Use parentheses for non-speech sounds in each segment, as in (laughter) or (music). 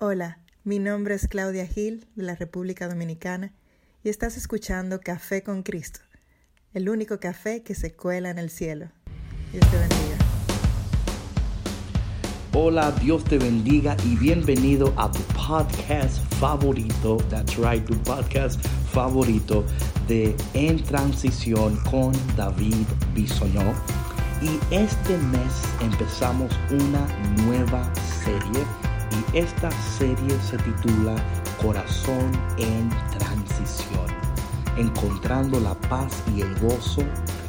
Hola, mi nombre es Claudia Gil de la República Dominicana y estás escuchando Café con Cristo, el único café que se cuela en el cielo. Dios te bendiga. Hola, Dios te bendiga y bienvenido a tu podcast favorito, that's right, tu podcast favorito de En Transición con David Bisonó. Y este mes empezamos una nueva serie y esta serie se titula Corazón en Transición, encontrando la paz y el gozo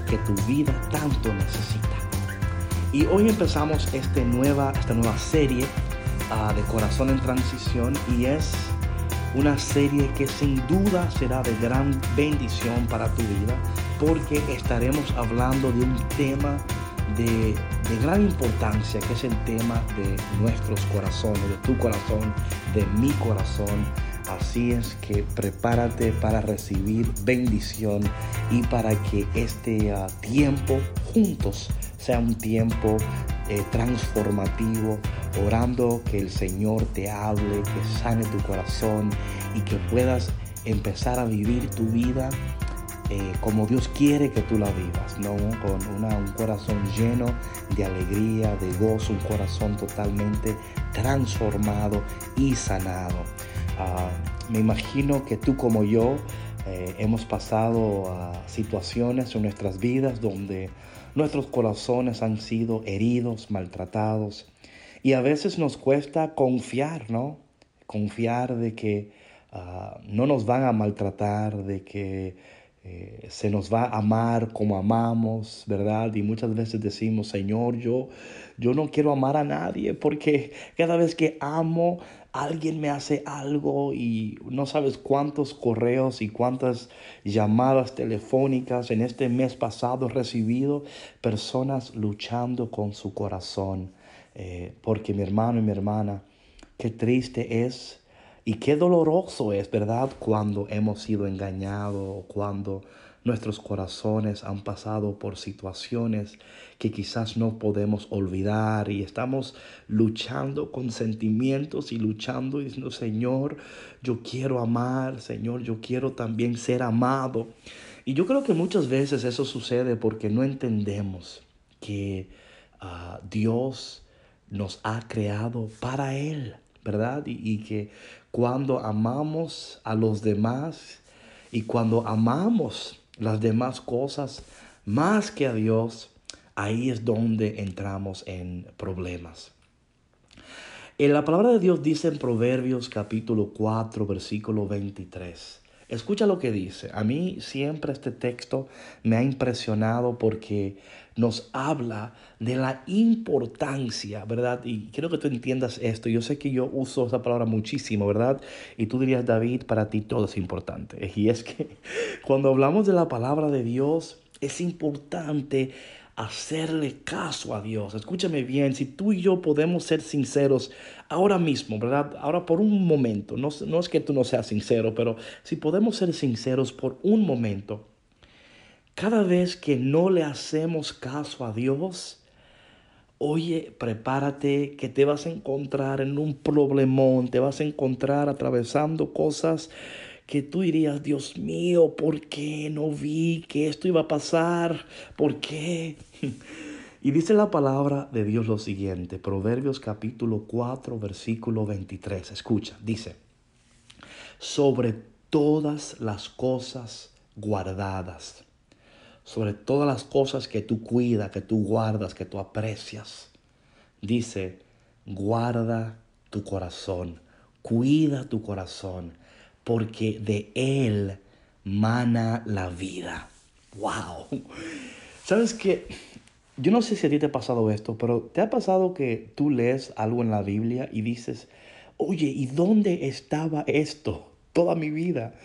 que tu vida tanto necesita. Y hoy empezamos este nueva, esta nueva serie uh, de Corazón en Transición y es una serie que sin duda será de gran bendición para tu vida porque estaremos hablando de un tema de, de, gran importancia que es el tema de nuestros corazones, de tu corazón, de mi corazón. Así es que prepárate para recibir bendición y para que este uh, tiempo juntos sea un tiempo eh, transformativo, orando que el Señor te hable, que sane tu corazón y que puedas empezar a vivir tu vida eh, como Dios quiere que tú la vivas, ¿no? con una, un corazón lleno de alegría, de gozo, un corazón totalmente transformado y sanado. Uh, me imagino que tú como yo eh, hemos pasado a situaciones en nuestras vidas donde nuestros corazones han sido heridos, maltratados y a veces nos cuesta confiar, ¿no? Confiar de que uh, no nos van a maltratar, de que eh, se nos va a amar como amamos, ¿verdad? Y muchas veces decimos, Señor, yo, yo no quiero amar a nadie porque cada vez que amo, alguien me hace algo y no sabes cuántos correos y cuántas llamadas telefónicas en este mes pasado he recibido, personas luchando con su corazón. Eh, porque mi hermano y mi hermana, qué triste es y qué doloroso es, ¿verdad? Cuando hemos sido engañados, cuando nuestros corazones han pasado por situaciones que quizás no podemos olvidar y estamos luchando con sentimientos y luchando y diciendo, Señor, yo quiero amar, Señor, yo quiero también ser amado. Y yo creo que muchas veces eso sucede porque no entendemos que uh, Dios nos ha creado para Él. ¿verdad? Y, que cuando amamos a los demás y cuando amamos las demás cosas más que a Dios, ahí es donde entramos en problemas. En la palabra de Dios dice en Proverbios capítulo 4, versículo 23. Escucha lo que dice. A mí siempre este texto me ha impresionado porque nos habla de la importancia, ¿verdad? Y quiero que tú entiendas esto. Yo sé que yo uso esa palabra muchísimo, ¿verdad? Y tú dirías, David, para ti todo es importante. (laughs) Y es que cuando hablamos de la palabra de Dios, es importante hacerle caso a Dios. Escúchame bien, si tú y yo podemos ser sinceros ahora mismo, ¿verdad? Ahora por un momento, no, no, es que tú no seas sincero, pero si podemos ser sinceros por un momento, cada vez que no le hacemos caso a Dios, oye, prepárate que te vas a encontrar en un problemón, te vas a encontrar atravesando cosas que tú dirías, Dios mío, ¿por qué no vi que esto iba a pasar? ¿Por qué? (laughs) Y dice la palabra de Dios lo siguiente, Proverbios capítulo 4, versículo 23. Escucha, dice, sobre todas las cosas guardadas, sobre todas las cosas que tú cuidas, que tú guardas, que tú aprecias, dice, guarda tu corazón, cuida tu corazón, porque de él mana la vida. ¡Wow! ¿Sabes qué? Yo no sé si a ti te ha pasado esto, pero ¿te ha pasado que tú lees algo en la Biblia y dices, oye, ¿y dónde estaba esto toda mi vida?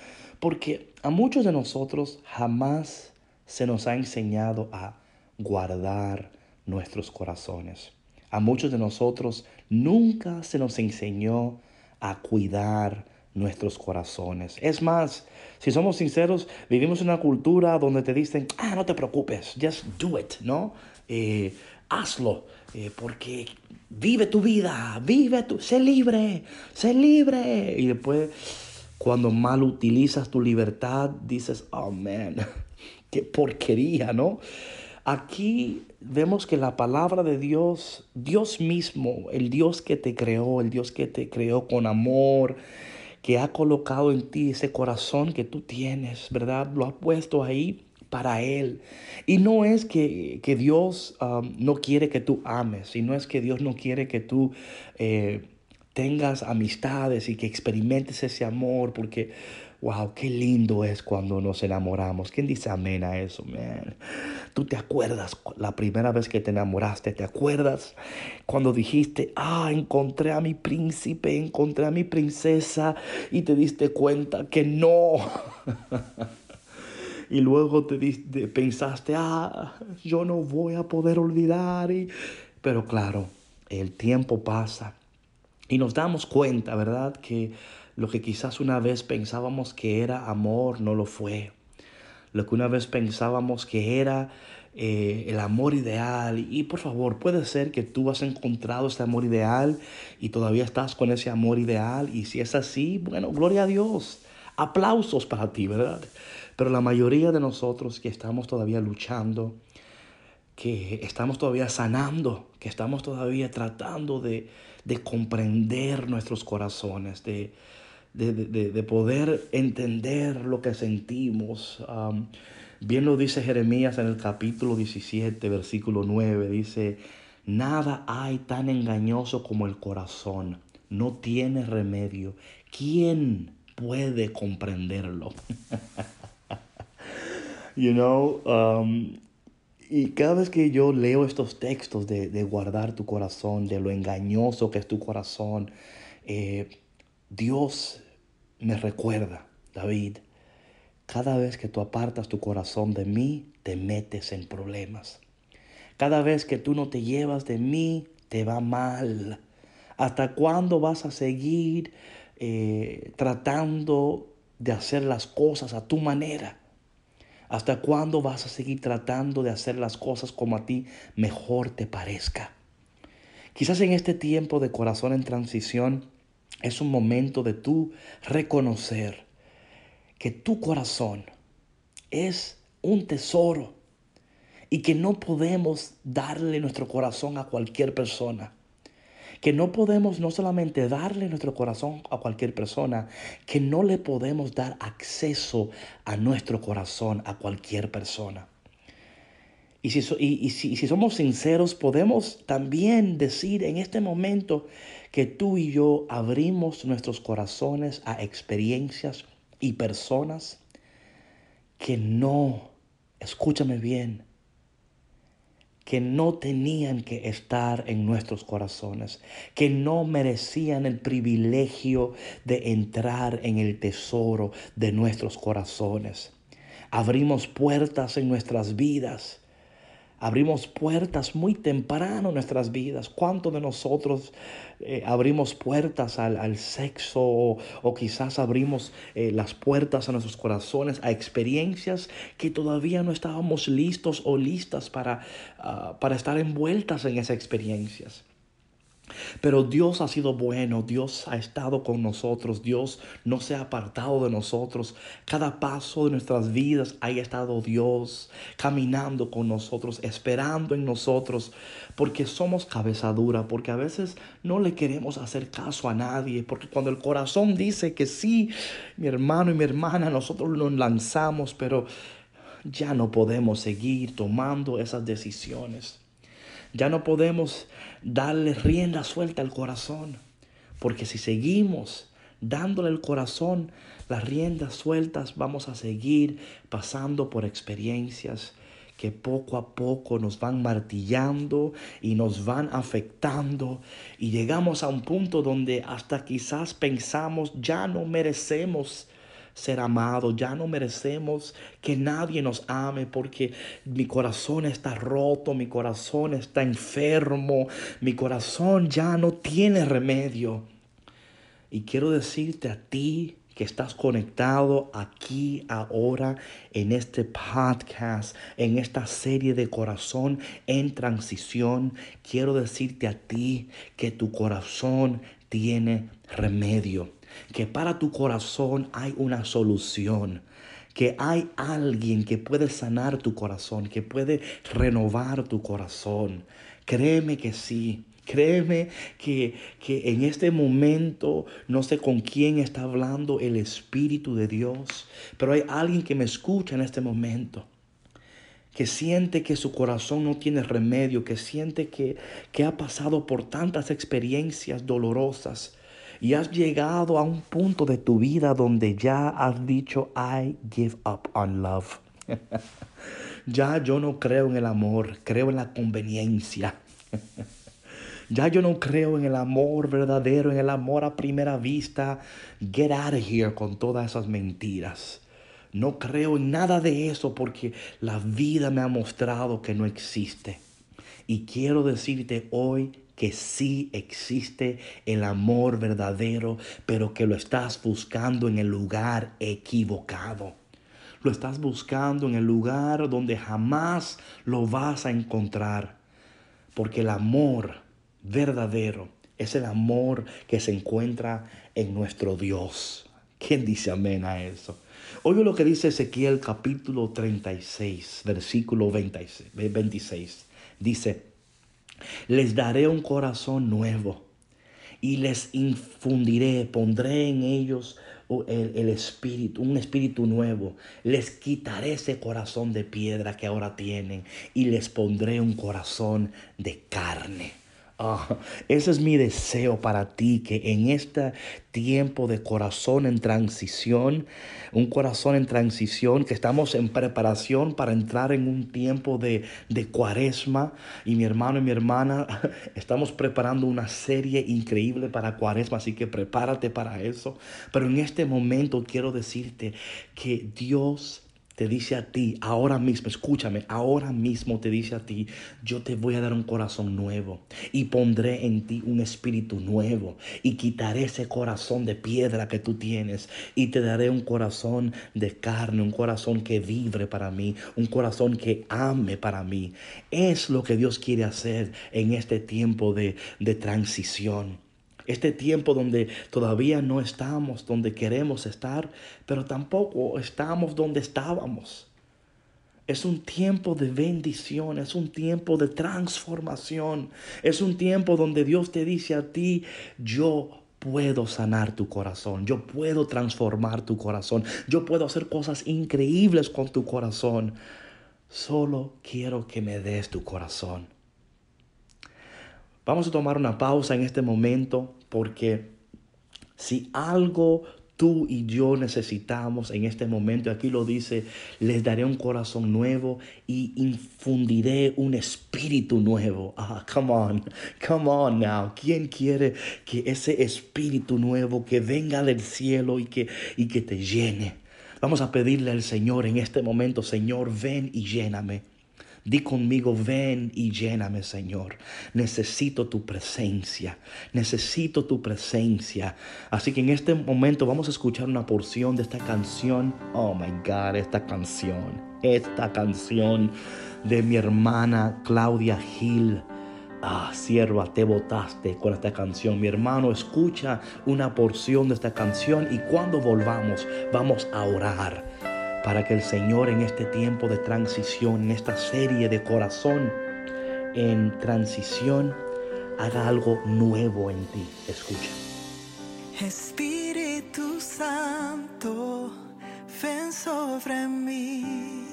Porque a muchos de nosotros jamás se nos ha enseñado a guardar nuestros corazones. A muchos de nosotros nunca se nos enseñó a cuidar nuestros corazones. Es más, si somos sinceros, vivimos en una cultura donde te dicen, ah, no te preocupes, just do it, ¿no? Eh, hazlo, eh, porque vive tu vida, vive tu, sé libre, sé libre. Y después, cuando mal utilizas tu libertad, dices, oh man, porquería, ¿no? Aquí vemos que la palabra de Dios, Dios mismo, el Dios que te creó, el Dios que te creó con amor, que ha colocado en ti ese corazón que tú tienes, ¿verdad? Lo ha puesto ahí para Él. Y no es que, Dios um, no quiere que tú ames, y no es que Dios no quiere que tú eh, tengas amistades y que experimentes ese amor, porque Wow, qué lindo es cuando nos enamoramos. ¿Quién dice amén a eso, man? Tú te acuerdas la primera vez que te enamoraste, ¿te acuerdas cuando dijiste, ah, encontré a mi príncipe, encontré a mi princesa y te diste cuenta que no? (laughs) y luego te, pensaste, ah, yo no voy a poder olvidar. Y... Pero claro, el tiempo pasa y nos damos cuenta, ¿verdad? Que lo que quizás una vez pensábamos que era amor no lo fue. Lo que una vez pensábamos que era eh, el amor ideal. Y por favor, puede ser que tú has encontrado este amor ideal y todavía estás con ese amor ideal. Y si es así, bueno, gloria a Dios. Aplausos para ti, ¿verdad? Pero la mayoría de nosotros que estamos todavía luchando, que estamos todavía sanando, que estamos todavía tratando de, de comprender nuestros corazones, de, de, poder entender lo que sentimos. bien lo dice Jeremías en el capítulo 17, versículo 9. Dice, nada hay tan engañoso como el corazón. No tiene remedio. ¿Quién puede comprenderlo? (laughs) you know, um, y cada vez que yo leo estos textos de, de, guardar tu corazón, de lo engañoso que es tu corazón, eh, Dios me recuerda, David, cada vez que tú apartas tu corazón de mí, te metes en problemas. Cada vez que tú no te llevas de mí, te va mal. ¿Hasta cuándo vas a seguir eh, tratando de hacer las cosas a tu manera? ¿Hasta cuándo vas a seguir tratando de hacer las cosas como a ti mejor te parezca? Quizás en este tiempo de corazón en transición, es un momento de tú reconocer que tu corazón es un tesoro y que no podemos darle nuestro corazón a cualquier persona. Que no podemos no solamente darle nuestro corazón a cualquier persona, que no le podemos dar acceso a nuestro corazón a cualquier persona. Y si, y si somos sinceros, podemos también decir en este momento que tú y yo abrimos nuestros corazones a experiencias y personas que no, escúchame bien, que no tenían que estar en nuestros corazones, que no merecían el privilegio de entrar en el tesoro de nuestros corazones. Abrimos puertas en nuestras vidas Abrimos puertas muy temprano en nuestras vidas. ¿Cuántos de nosotros eh, abrimos puertas al, sexo o, quizás abrimos eh, las puertas a nuestros corazones a experiencias que todavía no estábamos listos o listas para, ah, para estar envueltas en esas experiencias? Pero Dios ha sido bueno, Dios ha estado con nosotros, Dios no se ha apartado de nosotros. Cada paso de nuestras vidas ha estado Dios caminando con nosotros, esperando en nosotros, porque somos cabeza dura, porque a veces no le queremos hacer caso a nadie, porque cuando el corazón dice que sí, mi hermano y mi hermana, nosotros nos lanzamos, pero ya no podemos seguir tomando esas decisiones. Ya no podemos darle rienda suelta al corazón, porque si seguimos dándole el corazón las riendas sueltas, vamos a seguir pasando por experiencias que poco a poco nos van martillando y nos van afectando. Y llegamos a un punto donde hasta quizás pensamos ya no merecemos ser amados, ya no merecemos que nadie nos ame porque mi corazón está roto, mi corazón está enfermo, mi corazón ya no tiene remedio. Y quiero decirte a ti que estás conectado aquí ahora en este podcast, en esta serie de corazón en transición, quiero decirte a ti que tu corazón tiene remedio, que para tu corazón hay una solución que hay alguien que puede sanar tu corazón, que puede renovar tu corazón. Créeme que sí. Créeme que, que, en este momento no sé con quién está hablando el Espíritu de Dios, pero hay alguien que me escucha en este momento, que siente que su corazón no tiene remedio, que siente que, que ha pasado por tantas experiencias dolorosas y has llegado a un punto de tu vida donde ya has dicho, I give up on love. (laughs) ya yo no creo en el amor, creo en la conveniencia. (laughs) Ya yo no creo en el amor verdadero, en el amor a primera vista. Get out of here con todas esas mentiras. No creo en nada de eso porque la vida me ha mostrado que no existe. Y quiero decirte hoy que sí existe el amor verdadero, pero que lo estás buscando en el lugar equivocado. Lo estás buscando en el lugar donde jamás lo vas a encontrar. Porque el amor verdadero es el amor que se encuentra en nuestro Dios. ¿Quién dice amén a eso? Oye lo que dice Ezequiel capítulo 36, versículo 26. Dice, les daré un corazón nuevo y les infundiré, pondré en ellos el, el, espíritu, un espíritu nuevo. Les quitaré ese corazón de piedra que ahora tienen y les pondré un corazón de carne Ah, ese es mi deseo para ti, que en este tiempo de corazón en transición, un corazón en transición, que estamos en preparación para entrar en un tiempo de, de cuaresma. Y mi hermano y mi hermana, (laughs) estamos preparando una serie increíble para cuaresma, así que prepárate para eso. Pero en este momento quiero decirte que Dios te dice a ti, ahora mismo, escúchame, ahora mismo te dice a ti, yo te voy a dar un corazón nuevo y pondré en ti un espíritu nuevo y quitaré ese corazón de piedra que tú tienes y te daré un corazón de carne, un corazón que vibre para mí, un corazón que ame para mí. Es lo que Dios quiere hacer en este tiempo de, de transición. Este tiempo donde todavía no estamos donde queremos estar, pero tampoco estamos donde estábamos. Es un tiempo de bendición, es un tiempo de transformación, es un tiempo donde Dios te dice a ti, yo puedo sanar tu corazón, yo puedo transformar tu corazón, yo puedo hacer cosas increíbles con tu corazón. Solo quiero que me des tu corazón. Vamos a tomar una pausa en este momento porque si algo tú y yo necesitamos en este momento, aquí lo dice, les daré un corazón nuevo y infundiré un espíritu nuevo. Ah, come on, come on now. ¿Quién quiere que ese espíritu nuevo que venga del cielo y que, y que te llene? Vamos a pedirle al Señor en este momento, Señor, ven y lléname. Di conmigo, ven y lléname, Señor. Necesito tu presencia. Necesito tu presencia. Así que en este momento vamos a escuchar una porción de esta canción. Oh my God, esta canción. Esta canción de mi hermana Claudia Gil. Ah, sierva, te botaste con esta canción. Mi hermano, escucha una porción de esta canción y cuando volvamos, vamos a orar para que el Señor en este tiempo de transición, en esta serie de corazón en transición, haga algo nuevo en ti. Escucha. Espíritu Santo, ven sobre mí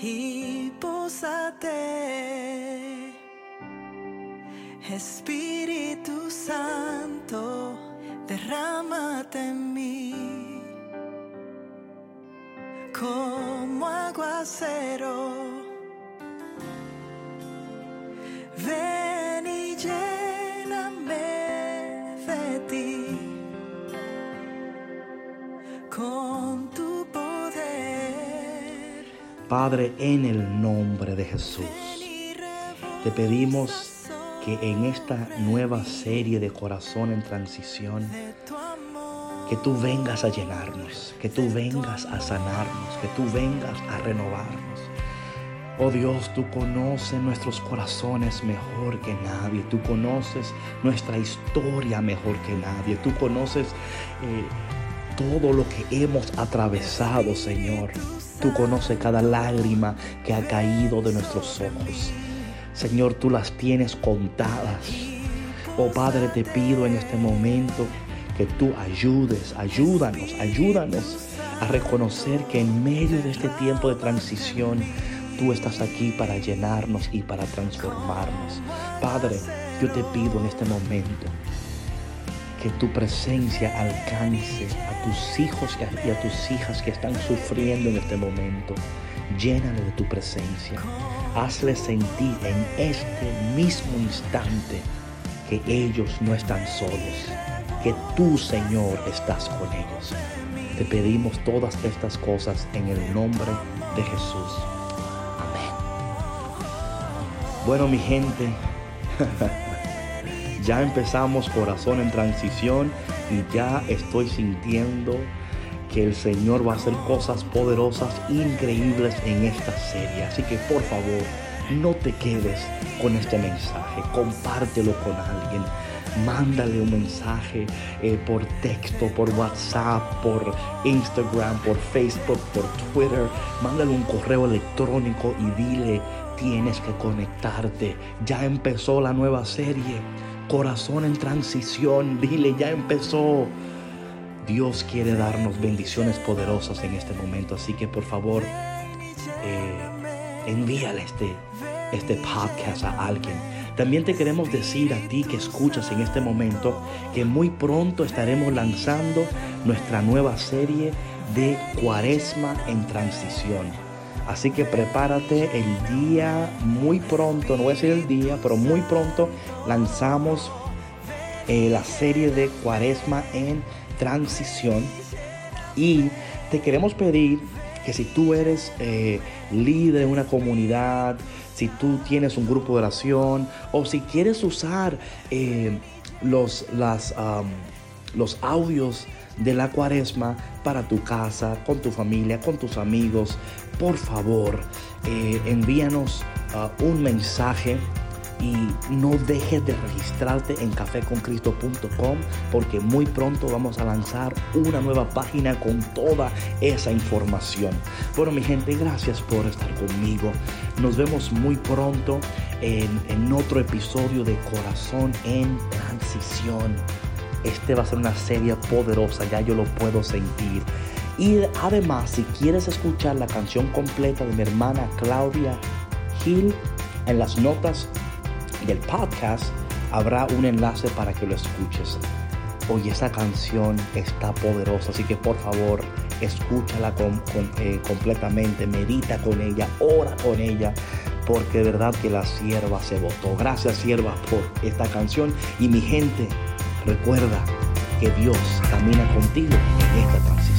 y posate. Espíritu Santo, derrámate en mí como aguacero. Ven y lléname de ti con tu poder. Padre, en el nombre de Jesús, te pedimos que en esta nueva serie de corazón en transición, que tú vengas a llenarnos, que tú vengas a sanarnos, que tú vengas a renovarnos. Oh Dios, tú conoces nuestros corazones mejor que nadie. Tú conoces nuestra historia mejor que nadie. Tú conoces eh, todo lo que hemos atravesado, Señor. Tú conoces cada lágrima que ha caído de nuestros ojos. Señor, tú las tienes contadas. Oh Padre, te pido en este momento que tú ayudes, ayúdanos, ayúdanos a reconocer que en medio de este tiempo de transición, Tú estás aquí para llenarnos y para transformarnos. Padre, yo te pido en este momento que tu presencia alcance a tus hijos y a tus hijas que están sufriendo en este momento. Llénale de tu presencia. Hazle sentir en este mismo instante que ellos no están solos, que tú, Señor, estás con ellos. Te pedimos todas estas cosas en el nombre de Jesús. Bueno, mi gente, (laughs) ya empezamos corazón en transición y ya estoy sintiendo que el Señor va a hacer cosas poderosas, increíbles en esta serie. Así que por favor, no te quedes con este mensaje, compártelo con alguien. Mándale un mensaje eh, por texto, por WhatsApp, por Instagram, por Facebook, por Twitter. Mándale un correo electrónico y dile, tienes que conectarte. Ya empezó la nueva serie. Corazón en transición. Dile, ya empezó. Dios quiere darnos bendiciones poderosas en este momento. Así que por favor, eh, envíale este, este podcast a alguien. También te queremos decir a ti que escuchas en este momento que muy pronto estaremos lanzando nuestra nueva serie de Cuaresma en transición. Así que prepárate el día muy pronto, no voy a decir el día, pero muy pronto lanzamos eh, la serie de Cuaresma en transición. Y te queremos pedir que si tú eres eh, líder de una comunidad, si tú tienes un grupo de oración o si quieres usar eh, los, las, los audios de la cuaresma para tu casa, con tu familia, con tus amigos, por favor, eh, envíanos uh, un mensaje y no dejes de registrarte en cafeconcristo.com porque muy pronto vamos a lanzar una nueva página con toda esa información. Bueno, mi gente, gracias por estar conmigo. Nos vemos muy pronto en, en otro episodio de Corazón en Transición. Este va a ser una serie poderosa, ya yo lo puedo sentir. Y además, si quieres escuchar la canción completa de mi hermana Claudia Gil, en las notas del podcast habrá un enlace para que lo escuches. Oye, esa canción está poderosa, así que por favor, escúchala eh, completamente, medita con ella, ora con ella, porque de verdad que la sierva se votó. Gracias, sierva, por esta canción. Y mi gente, recuerda que Dios camina contigo en esta transición.